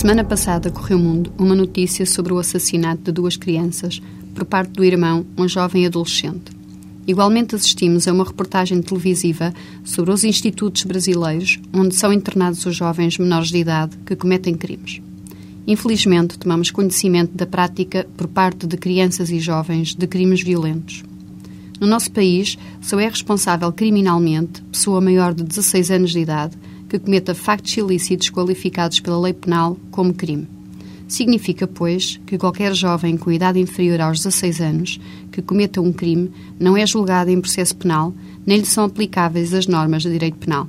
semana passada correu o mundo uma notícia sobre o assassinato de duas crianças por parte do irmão, um jovem adolescente. Igualmente assistimos a uma reportagem televisiva sobre os institutos brasileiros onde são internados os jovens menores de idade que cometem crimes. Infelizmente, tomamos conhecimento da prática por parte de crianças e jovens de crimes violentos. No nosso país, só é responsável criminalmente pessoa maior de 16 anos de idade que cometa factos ilícitos qualificados pela lei penal como crime. Significa, pois, que qualquer jovem com idade inferior aos 16 anos que cometa um crime não é julgado em processo penal, nem lhe são aplicáveis as normas de direito penal.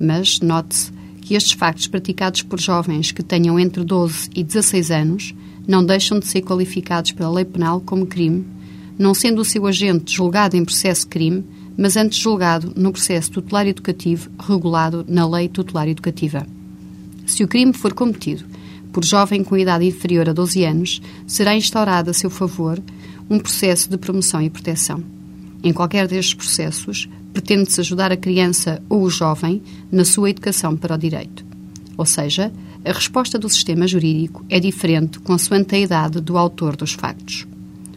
Mas, note-se que estes factos praticados por jovens que tenham entre 12 e 16 anos não deixam de ser qualificados pela lei penal como crime, não sendo o seu agente julgado em processo crime, mas antes julgado no processo tutelar educativo regulado na Lei Tutelar Educativa. Se o crime for cometido por jovem com idade inferior a 12 anos, será instaurado a seu favor um processo de promoção e proteção. Em qualquer destes processos, pretende-se ajudar a criança ou o jovem na sua educação para o direito. Ou seja, a resposta do sistema jurídico é diferente consoante a idade do autor dos factos.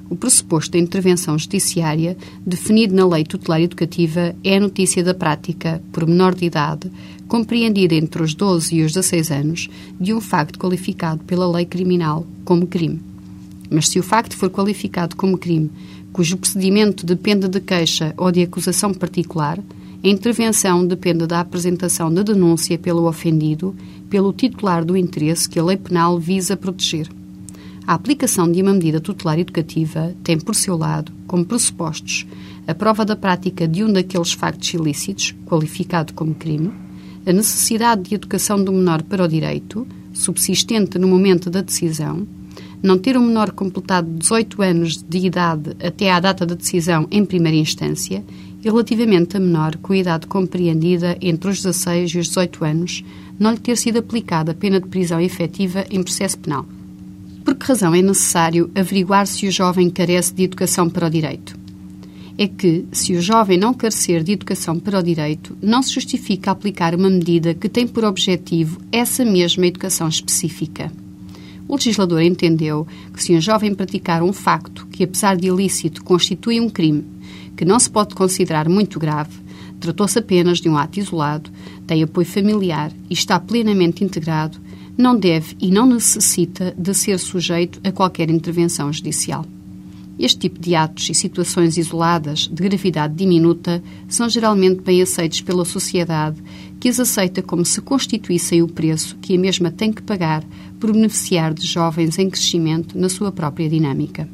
O pressuposto da intervenção judiciária, definido na Lei Tutelar Educativa, é a notícia da prática, por menor de idade, compreendida entre os 12 e os 16 anos, de um facto qualificado pela lei criminal como crime. Mas se o facto for qualificado como crime, cujo procedimento depende de queixa ou de acusação particular, a intervenção depende da apresentação de denúncia pelo ofendido, pelo titular do interesse que a lei penal visa proteger. A aplicação de uma medida tutelar educativa tem, por seu lado, como pressupostos a prova da prática de um daqueles factos ilícitos, qualificado como crime, a necessidade de educação do menor para o direito, subsistente no momento da decisão, não ter o menor completado 18 anos de idade até à data da decisão em primeira instância e relativamente a menor com idade compreendida entre os 16 e os 18 anos, não lhe ter sido aplicada a pena de prisão efetiva em processo penal. Por que razão é necessário averiguar se o jovem carece de educação para o direito? É que, se o jovem não carecer de educação para o direito, não se justifica aplicar uma medida que tem por objetivo essa mesma educação específica. O legislador entendeu que se um jovem praticar um facto que, apesar de ilícito, constitui um crime, que não se pode considerar muito grave, tratou-se apenas de um ato isolado, tem apoio familiar e está plenamente integrado, não deve e não necessita de ser sujeito a qualquer intervenção judicial. Este tipo de atos e situações isoladas, de gravidade diminuta, são geralmente bem aceitos pela sociedade, que as aceita como se constituíssem o preço que a mesma tem que pagar por beneficiar de jovens em crescimento na sua própria dinâmica.